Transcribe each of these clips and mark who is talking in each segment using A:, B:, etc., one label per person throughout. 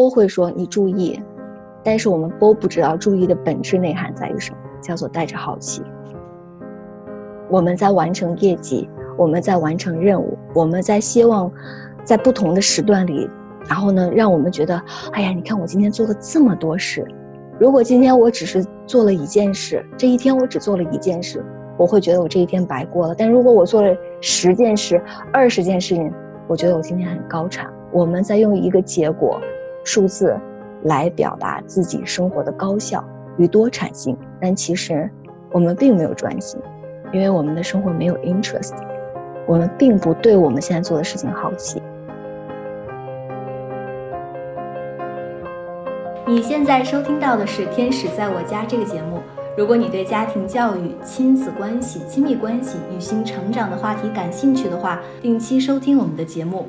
A: 都会说你注意，但是我们都不知道注意的本质内涵在于什么，叫做带着好奇。我们在完成业绩，我们在完成任务，我们在希望在不同的时段里，然后呢，让我们觉得，哎呀，你看我今天做了这么多事。如果今天我只是做了一件事，这一天我只做了一件事，我会觉得我这一天白过了。但如果我做了十件事、二十件事情，我觉得我今天很高产。我们在用一个结果、数字来表达自己生活的高效与多产性，但其实我们并没有专心。因为我们的生活没有 interest，我们并不对我们现在做的事情好奇。
B: 你现在收听到的是《天使在我家》这个节目。如果你对家庭教育、亲子关系、亲密关系、女性成长的话题感兴趣的话，定期收听我们的节目。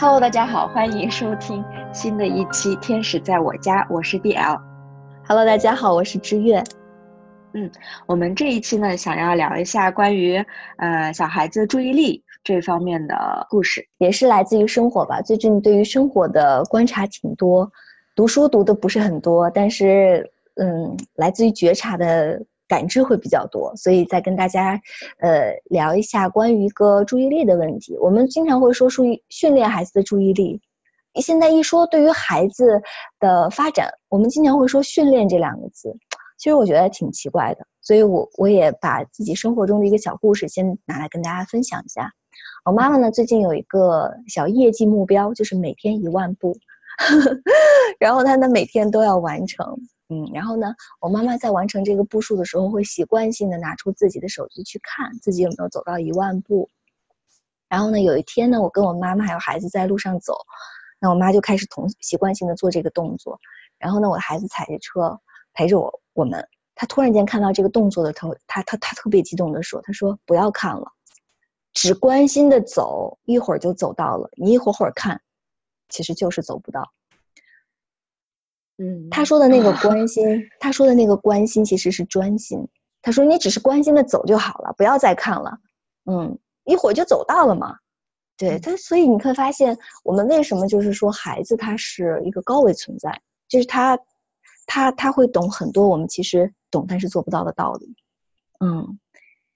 C: Hello，大家好，欢迎收听新的一期《天使在我家》，我是 DL。
A: Hello，大家好，我是知月。
C: 嗯，我们这一期呢，想要聊一下关于呃小孩子注意力这方面的故事，
A: 也是来自于生活吧。最近对于生活的观察挺多，读书读的不是很多，但是嗯，来自于觉察的。感知会比较多，所以再跟大家，呃，聊一下关于一个注意力的问题。我们经常会说，注意训练孩子的注意力。现在一说对于孩子的发展，我们经常会说训练这两个字，其实我觉得挺奇怪的。所以我我也把自己生活中的一个小故事先拿来跟大家分享一下。我妈妈呢，最近有一个小业绩目标，就是每天一万步，然后她呢每天都要完成。嗯，然后呢，我妈妈在完成这个步数的时候，会习惯性的拿出自己的手机去看自己有没有走到一万步。然后呢，有一天呢，我跟我妈妈还有孩子在路上走，那我妈就开始同习惯性的做这个动作。然后呢，我的孩子踩着车陪着我，我们，他突然间看到这个动作的头，他他他特别激动的说：“他说不要看了，只关心的走，一会儿就走到了。你一会儿会儿看，其实就是走不到。”
C: 嗯，
A: 他说的那个关心，他说的那个关心其实是专心。他说你只是关心的走就好了，不要再看了。嗯，一会儿就走到了嘛。对他，所以你会发现，我们为什么就是说孩子他是一个高维存在，就是他，他他会懂很多我们其实懂但是做不到的道理。嗯，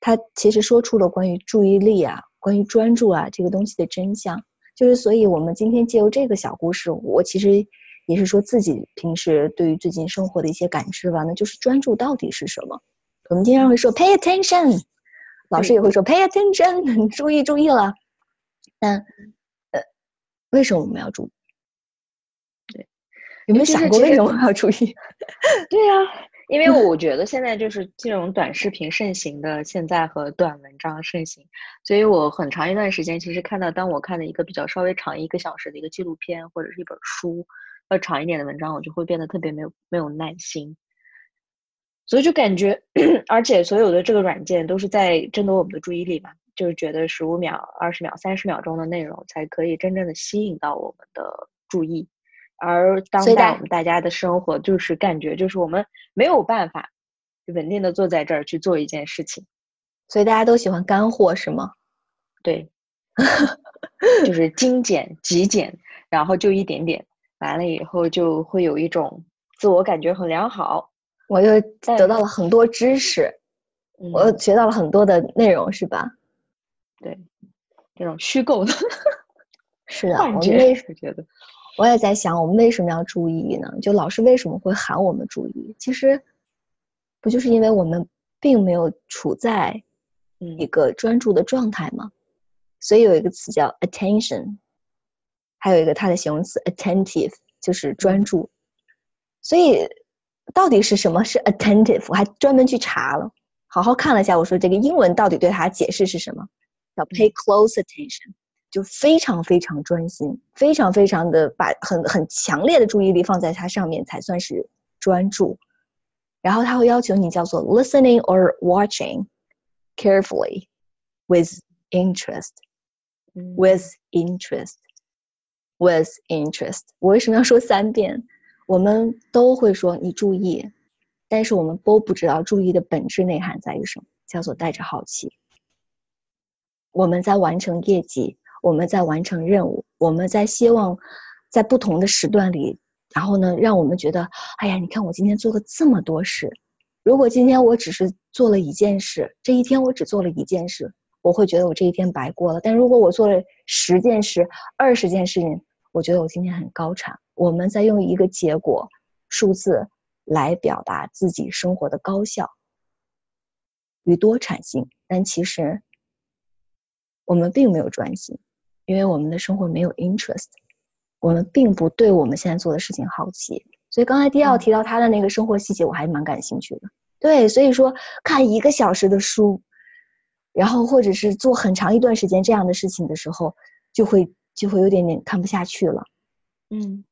A: 他其实说出了关于注意力啊，关于专注啊这个东西的真相。就是所以我们今天借由这个小故事，我其实。也是说自己平时对于最近生活的一些感知吧，那就是专注到底是什么？我们经常会说 pay attention，老师也会说 pay attention，注意注意了。但呃，为什么我们要注意？对，有没有想过为什么要注意？
C: 对呀，因为 我觉得现在就是这种短视频盛行的现在和短文章盛行，所以我很长一段时间其实看到，当我看了一个比较稍微长一个小时的一个纪录片或者是一本书。要长一点的文章，我就会变得特别没有没有耐心，所以就感觉，而且所有的这个软件都是在争夺我们的注意力嘛，就是觉得十五秒、二十秒、三十秒钟的内容才可以真正的吸引到我们的注意，而当代我们大家的生活就是感觉就是我们没有办法稳定的坐在这儿去做一件事情，
A: 所以大家都喜欢干货是吗？
C: 对，就是精简、极简，然后就一点点。完了以后就会有一种自我感觉很良好，
A: 我又得到了很多知识，我又学到了很多的内容，是吧？
C: 对，这种虚构的，
A: 是的。我们为什么觉得？我也在想，我们为什么要注意呢？就老师为什么会喊我们注意？其实不就是因为我们并没有处在一个专注的状态吗？所以有一个词叫 attention。还有一个它的形容词 attentive，就是专注。所以到底是什么是 attentive？我还专门去查了，好好看了一下。我说这个英文到底对它解释是什么？叫 pay close attention，就非常非常专心，非常非常的把很很强烈的注意力放在它上面才算是专注。然后他会要求你叫做 listening or watching carefully with interest。With interest, with interest。我为什么要说三遍？我们都会说你注意，但是我们都不知道注意的本质内涵在于什么，叫做带着好奇。我们在完成业绩，我们在完成任务，我们在希望在不同的时段里，然后呢，让我们觉得，哎呀，你看我今天做了这么多事。如果今天我只是做了一件事，这一天我只做了一件事。我会觉得我这一天白过了，但如果我做了十件事、二十件事情，我觉得我今天很高产。我们在用一个结果数字来表达自己生活的高效与多产性，但其实我们并没有专心，因为我们的生活没有 interest，我们并不对我们现在做的事情好奇。所以刚才迪奥提到他的那个生活细节，我还蛮感兴趣的。对，所以说看一个小时的书。然后，或者是做很长一段时间这样的事情的时候，就会就会有点点看不下去了。
C: 嗯，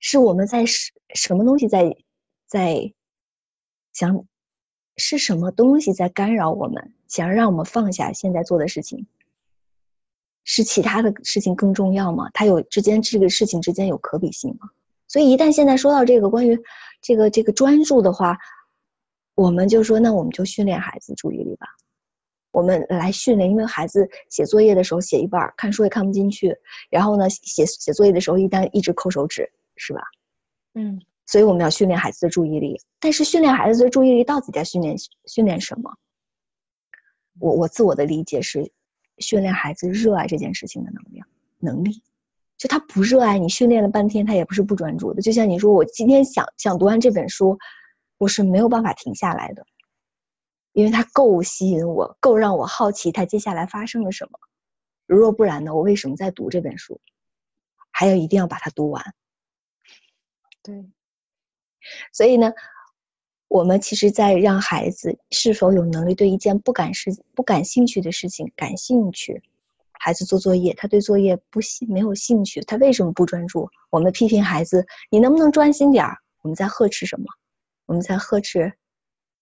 A: 是我们在什什么东西在在想，是什么东西在干扰我们，想让我们放下现在做的事情？是其他的事情更重要吗？它有之间这个事情之间有可比性吗？所以一旦现在说到这个关于这个这个专注的话，我们就说，那我们就训练孩子注意力吧。我们来训练，因为孩子写作业的时候写一半，看书也看不进去。然后呢，写写作业的时候一旦一直抠手指，是吧？
C: 嗯，
A: 所以我们要训练孩子的注意力。但是训练孩子的注意力到底在训练训练什么？我我自我的理解是，训练孩子热爱这件事情的能量能力。就他不热爱，你训练了半天，他也不是不专注的。就像你说，我今天想想读完这本书，我是没有办法停下来的。因为它够吸引我，够让我好奇它接下来发生了什么。如若不然呢？我为什么在读这本书？还要一定要把它读完？
C: 对。
A: 所以呢，我们其实，在让孩子是否有能力对一件不感事、不感兴趣的事情感兴趣。孩子做作业，他对作业不兴没有兴趣，他为什么不专注？我们批评孩子：“你能不能专心点儿？”我们在呵斥什么？我们在呵斥。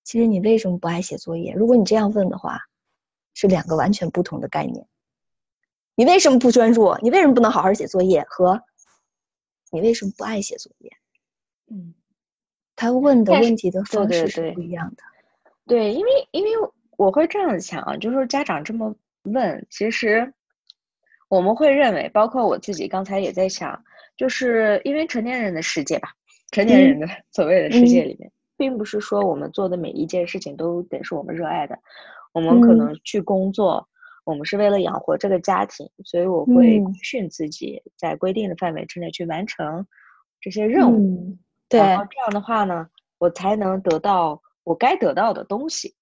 A: 其实你为什么不爱写作业？如果你这样问的话，是两个完全不同的概念。你为什么不专注？你为什么不能好好写作业？和你为什么不爱写作业？
C: 嗯，
A: 他问的问题的方式是不一样的。
C: 对，因为因为我会这样子想啊，就是家长这么问，其实我们会认为，包括我自己刚才也在想，就是因为成年人的世界吧，成年人的 所谓的世界里面。并不是说我们做的每一件事情都得是我们热爱的，我们可能去工作，我们是为了养活这个家庭，所以我会训自己在规定的范围之内去完成这些任
A: 务。对，
C: 然后这样的话呢，我才能得到我该得到的东西。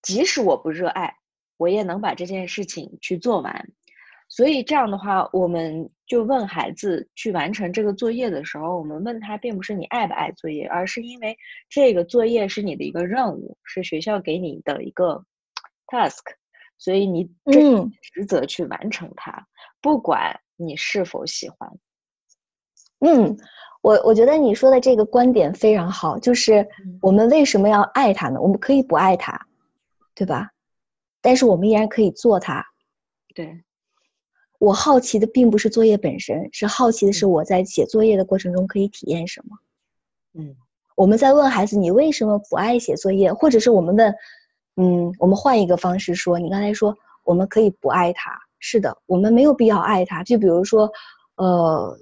C: 即使我不热爱，我也能把这件事情去做完。所以这样的话，我们就问孩子去完成这个作业的时候，我们问他，并不是你爱不爱作业，而是因为这个作业是你的一个任务，是学校给你的一个 task，所以你这职责去完成它，不管你是否喜欢。
A: 嗯，我我觉得你说的这个观点非常好，就是我们为什么要爱它呢？我们可以不爱它，对吧？但是我们依然可以做它。
C: 对。
A: 我好奇的并不是作业本身，是好奇的是我在写作业的过程中可以体验什么。
C: 嗯，
A: 我们在问孩子你为什么不爱写作业，或者是我们问，嗯，我们换一个方式说，你刚才说我们可以不爱他，是的，我们没有必要爱他。就比如说，呃，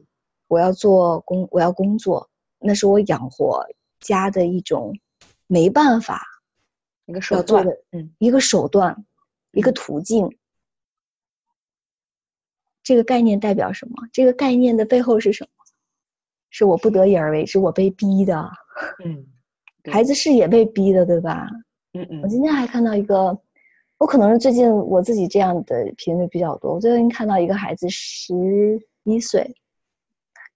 A: 我要做工，我要工作，那是我养活家的一种没办法，
C: 一个手段，
A: 嗯，一个手段，一个途径。这个概念代表什么？这个概念的背后是什么？是我不得已而为之，我被逼的。
C: 嗯，
A: 孩子是也被逼的，对吧？
C: 嗯嗯。
A: 我今天还看到一个，我可能是最近我自己这样的频率比较多。我最近看到一个孩子十一岁，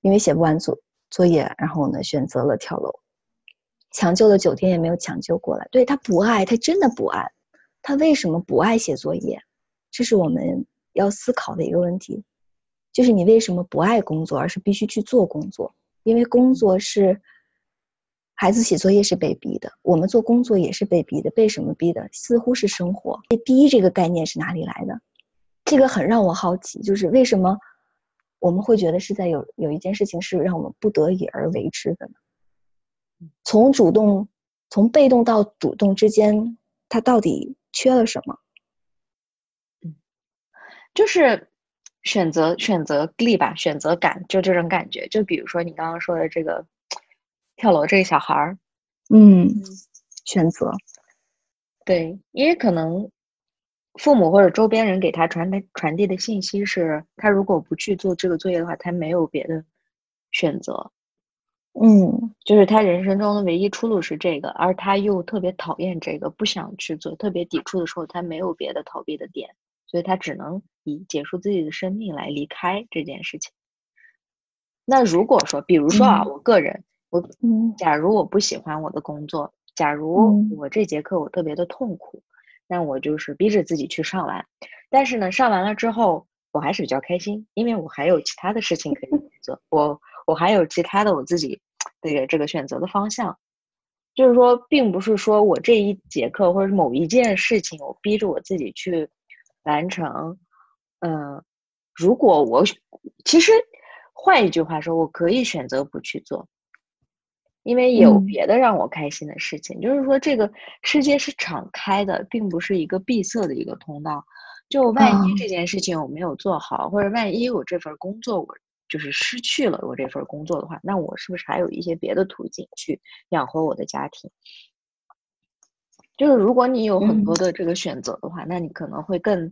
A: 因为写不完作作业，然后呢选择了跳楼。抢救了九天也没有抢救过来。对他不爱，他真的不爱。他为什么不爱写作业？这是我们要思考的一个问题。就是你为什么不爱工作，而是必须去做工作？因为工作是孩子写作业是被逼的，我们做工作也是被逼的。被什么逼的？似乎是生活。被逼这个概念是哪里来的？这个很让我好奇，就是为什么我们会觉得是在有有一件事情是让我们不得已而为之的呢？从主动，从被动到主动之间，他到底缺了什么？
C: 嗯，就是选择选择力吧，选择感，就这种感觉。就比如说你刚刚说的这个跳楼这个小孩儿，
A: 嗯，选择，
C: 对，因为可能父母或者周边人给他传达传递的信息是，他如果不去做这个作业的话，他没有别的选择。
A: 嗯，
C: 就是他人生中的唯一出路是这个，而他又特别讨厌这个，不想去做，特别抵触的时候，他没有别的逃避的点，所以他只能以结束自己的生命来离开这件事情。那如果说，比如说啊，我个人，我，假如我不喜欢我的工作，假如我这节课我特别的痛苦，那我就是逼着自己去上完，但是呢，上完了之后，我还是比较开心，因为我还有其他的事情可以做，我。我还有其他的我自己的这个选择的方向，就是说，并不是说我这一节课或者某一件事情，我逼着我自己去完成。嗯，如果我其实换一句话说，我可以选择不去做，因为有别的让我开心的事情。就是说，这个世界是敞开的，并不是一个闭塞的一个通道。就万一这件事情我没有做好，或者万一我这份工作我。就是失去了我这份工作的话，那我是不是还有一些别的途径去养活我的家庭？就是如果你有很多的这个选择的话，那你可能会更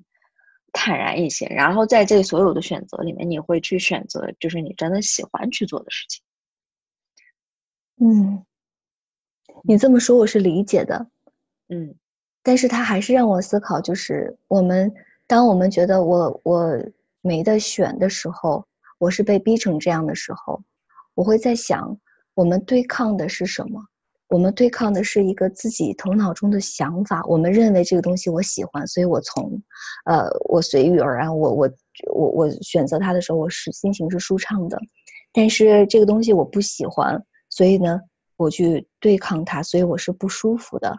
C: 坦然一些。然后在这所有的选择里面，你会去选择就是你真的喜欢去做的事情。
A: 嗯，你这么说我是理解的。
C: 嗯，
A: 但是他还是让我思考，就是我们当我们觉得我我没得选的时候。我是被逼成这样的时候，我会在想，我们对抗的是什么？我们对抗的是一个自己头脑中的想法。我们认为这个东西我喜欢，所以我从，呃，我随遇而安。我我我我选择它的时候，我是心情是舒畅的。但是这个东西我不喜欢，所以呢，我去对抗它，所以我是不舒服的。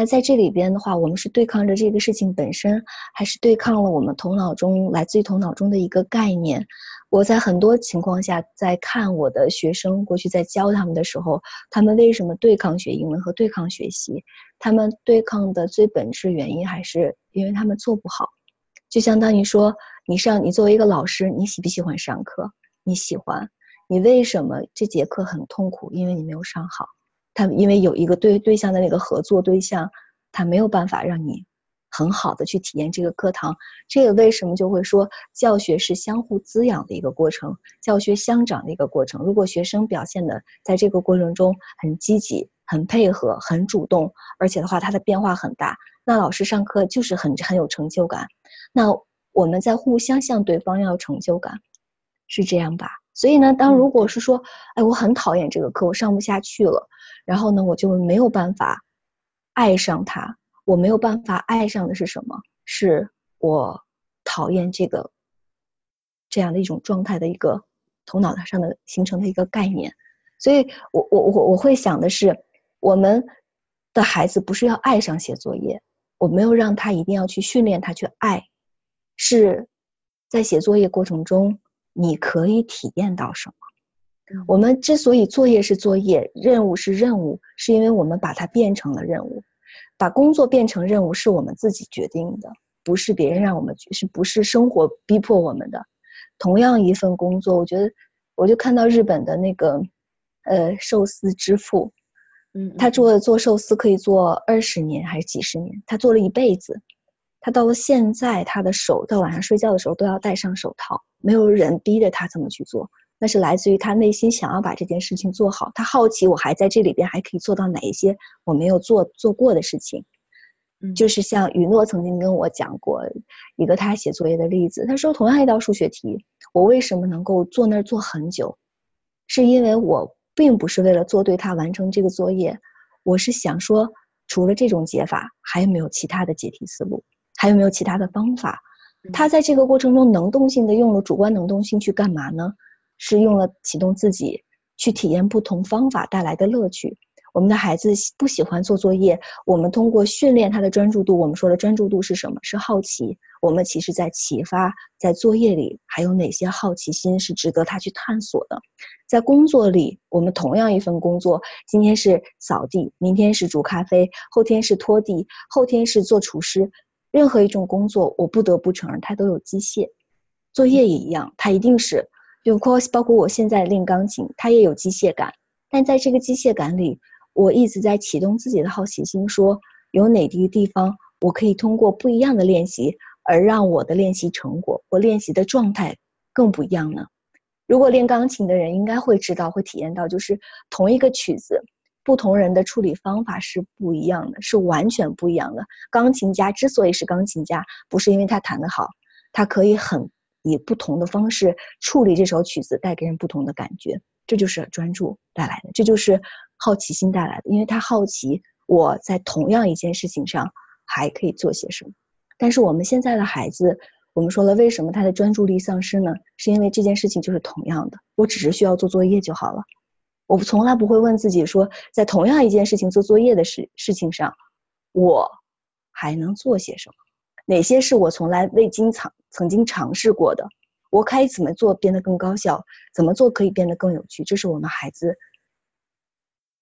A: 那在这里边的话，我们是对抗着这个事情本身，还是对抗了我们头脑中来自于头脑中的一个概念？我在很多情况下在看我的学生过去在教他们的时候，他们为什么对抗学英文和对抗学习？他们对抗的最本质原因还是因为他们做不好。就相当于说，你上你作为一个老师，你喜不喜欢上课？你喜欢。你为什么这节课很痛苦？因为你没有上好。他因为有一个对对象的那个合作对象，他没有办法让你很好的去体验这个课堂。这个为什么就会说教学是相互滋养的一个过程，教学相长的一个过程。如果学生表现的在这个过程中很积极、很配合、很主动，而且的话他的变化很大，那老师上课就是很很有成就感。那我们在互相向对方要成就感，是这样吧？所以呢，当如果是说，哎，我很讨厌这个课，我上不下去了。然后呢，我就没有办法爱上它。我没有办法爱上的是什么？是我讨厌这个这样的一种状态的一个头脑上的形成的一个概念。所以，我我我我会想的是，我们的孩子不是要爱上写作业，我没有让他一定要去训练他去爱，是在写作业过程中你可以体验到什么。我们之所以作业是作业，任务是任务，是因为我们把它变成了任务，把工作变成任务是我们自己决定的，不是别人让我们，是不是生活逼迫我们的？同样一份工作，我觉得，我就看到日本的那个，呃，寿司之父，
C: 嗯，
A: 他做做寿司可以做二十年还是几十年，他做了一辈子，他到了现在，他的手到晚上睡觉的时候都要戴上手套，没有人逼着他这么去做。那是来自于他内心想要把这件事情做好，他好奇我还在这里边还可以做到哪一些我没有做做过的事情，
C: 嗯，
A: 就是像雨诺曾经跟我讲过一个他写作业的例子，他说同样一道数学题，我为什么能够坐那儿坐很久？是因为我并不是为了做对它完成这个作业，我是想说，除了这种解法，还有没有其他的解题思路？还有没有其他的方法？他在这个过程中能动性的用了主观能动性去干嘛呢？是用了启动自己去体验不同方法带来的乐趣。我们的孩子不喜欢做作业，我们通过训练他的专注度。我们说的专注度是什么？是好奇。我们其实在启发，在作业里还有哪些好奇心是值得他去探索的？在工作里，我们同样一份工作，今天是扫地，明天是煮咖啡，后天是拖地，后天是做厨师。任何一种工作，我不得不承认，它都有机械。作业也一样，它一定是，有括包括我现在练钢琴，它也有机械感。但在这个机械感里，我一直在启动自己的好奇心，说有哪个地方我可以通过不一样的练习，而让我的练习成果或练习的状态更不一样呢？如果练钢琴的人应该会知道，会体验到，就是同一个曲子，不同人的处理方法是不一样的，是完全不一样的。钢琴家之所以是钢琴家，不是因为他弹得好，他可以很以不同的方式处理这首曲子，带给人不同的感觉。这就是专注带来的，这就是好奇心带来的。因为他好奇我在同样一件事情上还可以做些什么。但是我们现在的孩子，我们说了，为什么他的专注力丧失呢？是因为这件事情就是同样的，我只是需要做作业就好了。我从来不会问自己说，在同样一件事情做作业的事事情上，我还能做些什么？哪些是我从来未经尝曾经尝试过的？我可以怎么做变得更高效？怎么做可以变得更有趣？这是我们孩子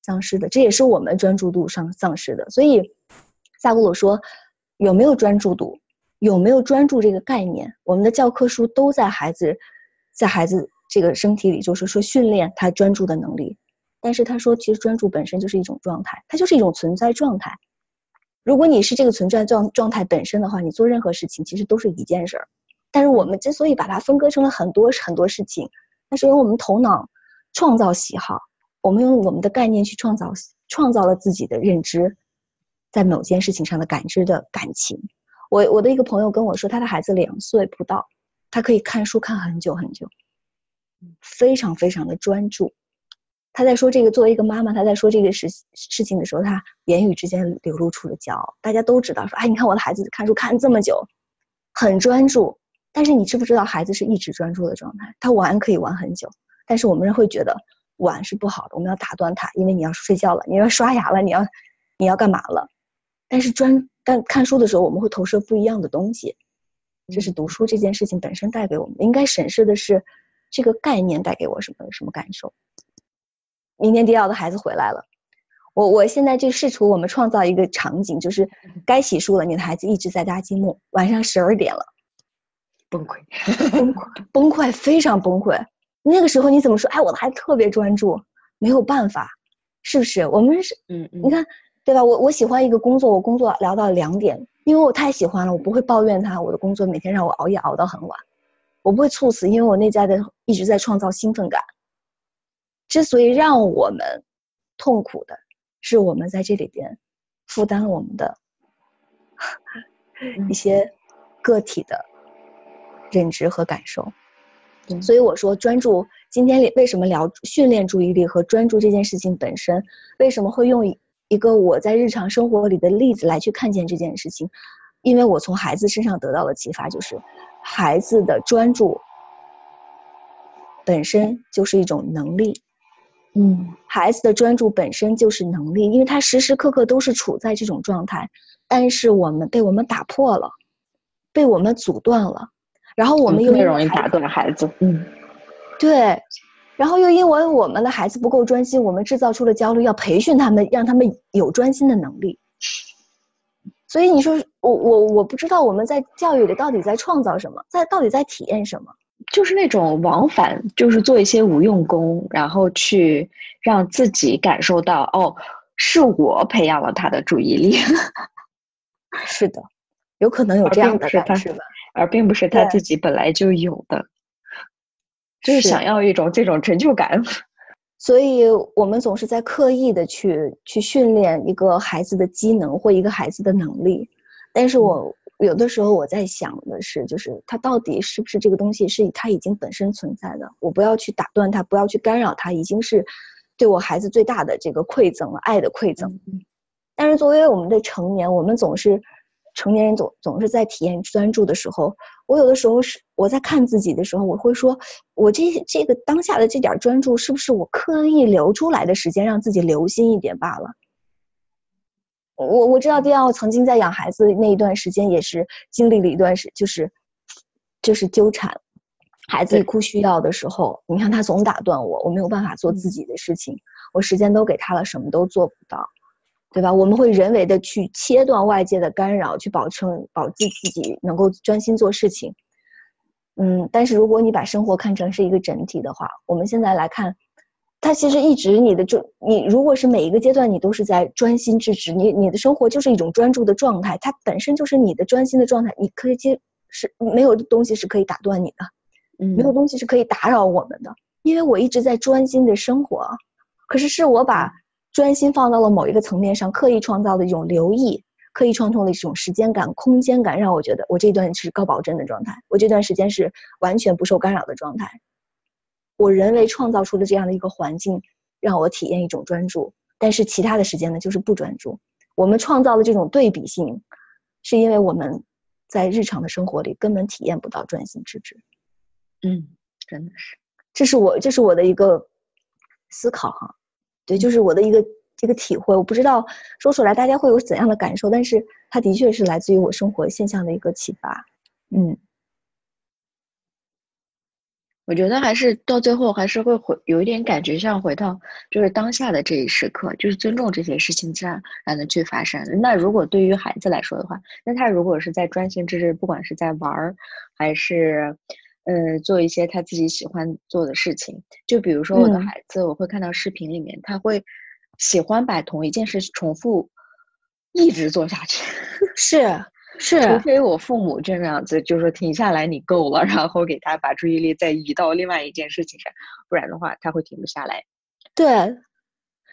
A: 丧失的，这也是我们专注度上丧失的。所以，萨古鲁说，有没有专注度，有没有专注这个概念，我们的教科书都在孩子在孩子这个身体里，就是说训练他专注的能力。但是他说，其实专注本身就是一种状态，它就是一种存在状态。如果你是这个存在状状态本身的话，你做任何事情其实都是一件事儿。但是我们之所以把它分割成了很多很多事情，那是因为我们头脑创造喜好，我们用我们的概念去创造创造了自己的认知，在某件事情上的感知的感情。我我的一个朋友跟我说，他的孩子两岁不到，他可以看书看很久很久，非常非常的专注。他在说这个，作为一个妈妈，他在说这个事事情的时候，他言语之间流露出了骄傲。大家都知道说，哎，你看我的孩子看书看这么久，很专注。但是你知不知道，孩子是一直专注的状态，他玩可以玩很久。但是我们人会觉得玩是不好的，我们要打断他，因为你要睡觉了，你要刷牙了，你要你要干嘛了？但是专但看书的时候，我们会投射不一样的东西。这是读书这件事情本身带给我们，应该审视的是这个概念带给我什么什么感受。明天迪奥的孩子回来了，我我现在就试图我们创造一个场景，就是该洗漱了，你的孩子一直在搭积木，晚上十二点了。
C: 崩溃，
A: 崩溃，崩溃，非常崩溃。那个时候你怎么说？哎，我的孩子特别专注，没有办法，是不是？我们是，
C: 嗯，
A: 你看，对吧？我我喜欢一个工作，我工作聊到两点，因为我太喜欢了，我不会抱怨他。我的工作每天让我熬夜熬到很晚，我不会猝死，因为我内在的一直在创造兴奋感。之所以让我们痛苦的，是我们在这里边负担了我们的一些个体的。认知和感受，所以我说专注。今天为什么聊训练注意力和专注这件事情本身？为什么会用一个我在日常生活里的例子来去看见这件事情？因为我从孩子身上得到的启发就是，孩子的专注本身就是一种能力。
C: 嗯，
A: 孩子的专注本身就是能力，因为他时时刻刻都是处在这种状态，但是我们被我们打破了，被我们阻断了。然后我们又
C: 容易打断孩子，嗯，
A: 对，然后又因为我们的孩子不够专心，我们制造出了焦虑，要培训他们，让他们有专心的能力。所以你说我我我不知道我们在教育里到底在创造什么，在到底在体验什么？
C: 就是那种往返，就是做一些无用功，然后去让自己感受到哦，是我培养了他的注意力。
A: 是的，有可能有这样的感受吧。
C: 而并不是他自己本来就有的，就是想要一种这种成就感。
A: 所以我们总是在刻意的去去训练一个孩子的机能或一个孩子的能力，但是我有的时候我在想的是，就是它到底是不是这个东西是它已经本身存在的，我不要去打断它，不要去干扰它，已经是对我孩子最大的这个馈赠了，爱的馈赠。但是作为我们的成年，我们总是成年人总总是在体验专注的时候，我有的时候是我在看自己的时候，我会说，我这这个当下的这点专注，是不是我刻意留出来的时间，让自己留心一点罢了？我我知道迪奥曾经在养孩子那一段时间，也是经历了一段时，就是就是纠缠，孩子一哭需要的时候，你看他总打断我，我没有办法做自己的事情，我时间都给他了，什么都做不到。对吧？我们会人为的去切断外界的干扰，去保证保自自己能够专心做事情。嗯，但是如果你把生活看成是一个整体的话，我们现在来看，它其实一直你的就，你如果是每一个阶段你都是在专心致志，你你的生活就是一种专注的状态，它本身就是你的专心的状态。你可以接是没有东西是可以打断你的，
C: 嗯，
A: 没有东西是可以打扰我们的，因为我一直在专心的生活。可是是我把。专心放到了某一个层面上，刻意创造的一种留意，刻意创造的一种时间感、空间感，让我觉得我这段是高保真的状态，我这段时间是完全不受干扰的状态。我人为创造出的这样的一个环境，让我体验一种专注，但是其他的时间呢，就是不专注。我们创造的这种对比性，是因为我们在日常的生活里根本体验不到专心致志。
C: 嗯，真的是，
A: 这是我这是我的一个思考哈。对，就是我的一个这个体会，我不知道说出来大家会有怎样的感受，但是它的确是来自于我生活现象的一个启发。嗯，
C: 我觉得还是到最后还是会回有一点感觉，像回到就是当下的这一时刻，就是尊重这些事情自然而然的去发生。那如果对于孩子来说的话，那他如果是在专心致志，不管是在玩儿还是。呃，做一些他自己喜欢做的事情，就比如说我的孩子，我会看到视频里面，他会喜欢把同一件事重复，一直做下去。
A: 是是，
C: 除非我父母这样子，就是停下来，你够了，然后给他把注意力再移到另外一件事情上，不然的话他会停不下来。
A: 对，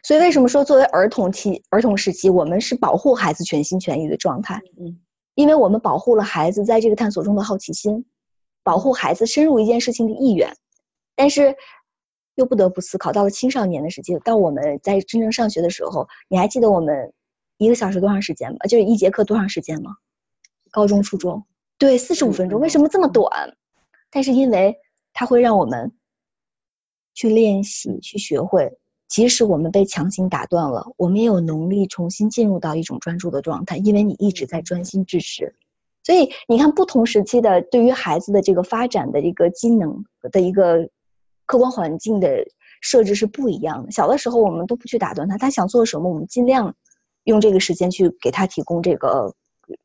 A: 所以为什么说作为儿童期、儿童时期，我们是保护孩子全心全意的状态？
C: 嗯，
A: 因为我们保护了孩子在这个探索中的好奇心。保护孩子深入一件事情的意愿，但是又不得不思考，到了青少年的时期，到我们在真正上学的时候，你还记得我们一个小时多长时间吗？就是一节课多长时间吗？高中、初中，对，四十五分钟。为什么这么短？但是因为它会让我们去练习、去学会，即使我们被强行打断了，我们也有能力重新进入到一种专注的状态，因为你一直在专心致志。所以你看，不同时期的对于孩子的这个发展的一个机能的一个客观环境的设置是不一样的。小的时候，我们都不去打断他，他想做什么，我们尽量用这个时间去给他提供这个，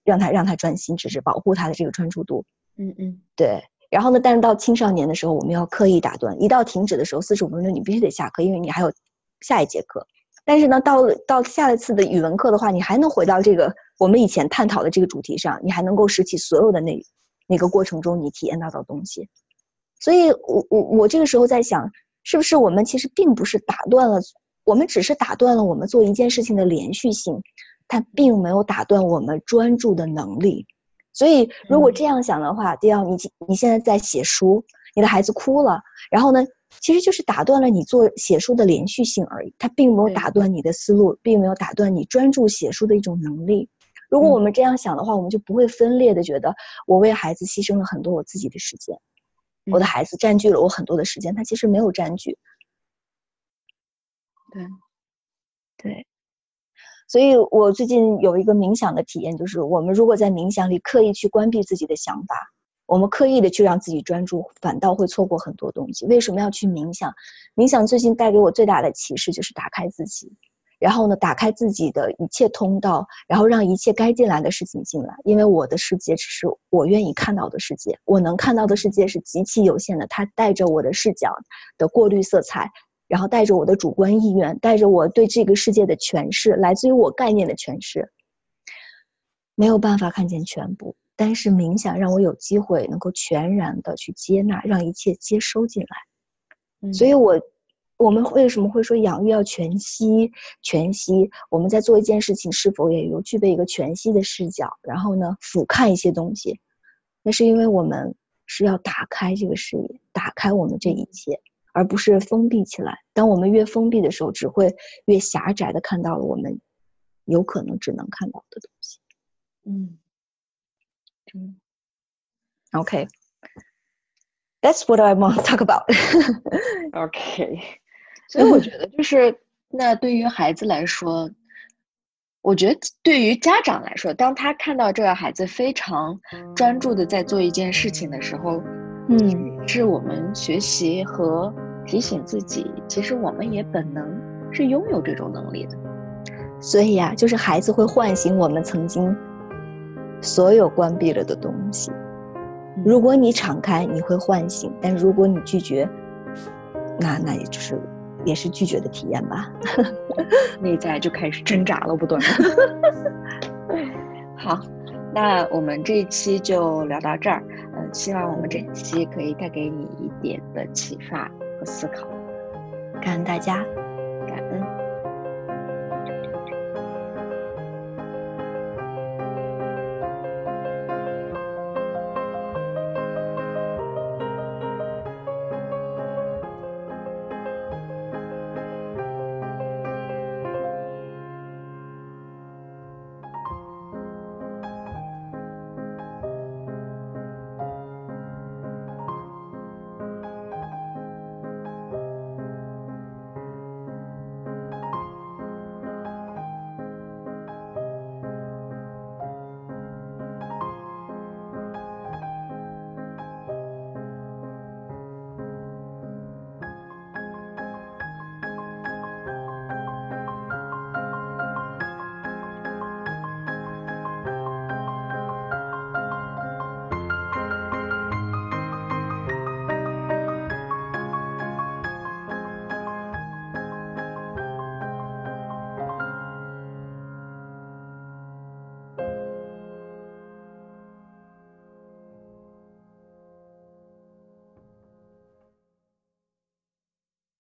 A: 让他让他专心致志，保护他的这个专注度。
C: 嗯嗯，
A: 对。然后呢，但是到青少年的时候，我们要刻意打断，一到停止的时候，四十五分钟你必须得下课，因为你还有下一节课。但是呢，到到下一次的语文课的话，你还能回到这个我们以前探讨的这个主题上，你还能够拾起所有的那那个过程中你体验到的东西。所以，我我我这个时候在想，是不是我们其实并不是打断了，我们只是打断了我们做一件事情的连续性，它并没有打断我们专注的能力。所以，如果这样想的话，第二，你你现在在写书，你的孩子哭了，然后呢？其实就是打断了你做写书的连续性而已，它并没有打断你的思路，并没有打断你专注写书的一种能力。如果我们这样想的话，我们就不会分裂的觉得我为孩子牺牲了很多我自己的时间，我的孩子占据了我很多的时间，他其实没有占据。
C: 对，
A: 对，所以我最近有一个冥想的体验，就是我们如果在冥想里刻意去关闭自己的想法。我们刻意的去让自己专注，反倒会错过很多东西。为什么要去冥想？冥想最近带给我最大的启示就是打开自己，然后呢，打开自己的一切通道，然后让一切该进来的事情进来。因为我的世界只是我愿意看到的世界，我能看到的世界是极其有限的。它带着我的视角的过滤色彩，然后带着我的主观意愿，带着我对这个世界的诠释，来自于我概念的诠释，没有办法看见全部。但是冥想让我有机会能够全然的去接纳，让一切接收进来。所以我我们为什么会说养育要全息？全息，我们在做一件事情，是否也有具备一个全息的视角？然后呢，俯瞰一些东西，那是因为我们是要打开这个视野，打开我们这一切，而不是封闭起来。当我们越封闭的时候，只会越狭窄的看到了我们有可能只能看到的东西。
C: 嗯，
A: 嗯，OK，That's what I want to talk about。
C: OK，所以我觉得就是，那对于孩子来说，我觉得对于家长来说，当他看到这个孩子非常专注的在做一件事情的时候，
A: 嗯，
C: 是我们学习和提醒自己，其实我们也本能是拥有这种能力的。
A: 所以呀、就是孩子会唤醒我们曾经所有关闭了的东西。如果你敞开，你会唤醒；但如果你拒绝，那那也就是也是拒绝的体验吧。
C: 内在就开始挣扎了，不断。好，那我们这一期就聊到这儿。嗯、希望我们这期可以带给你一点的启发和思考。
A: 感恩大家。
C: 感恩。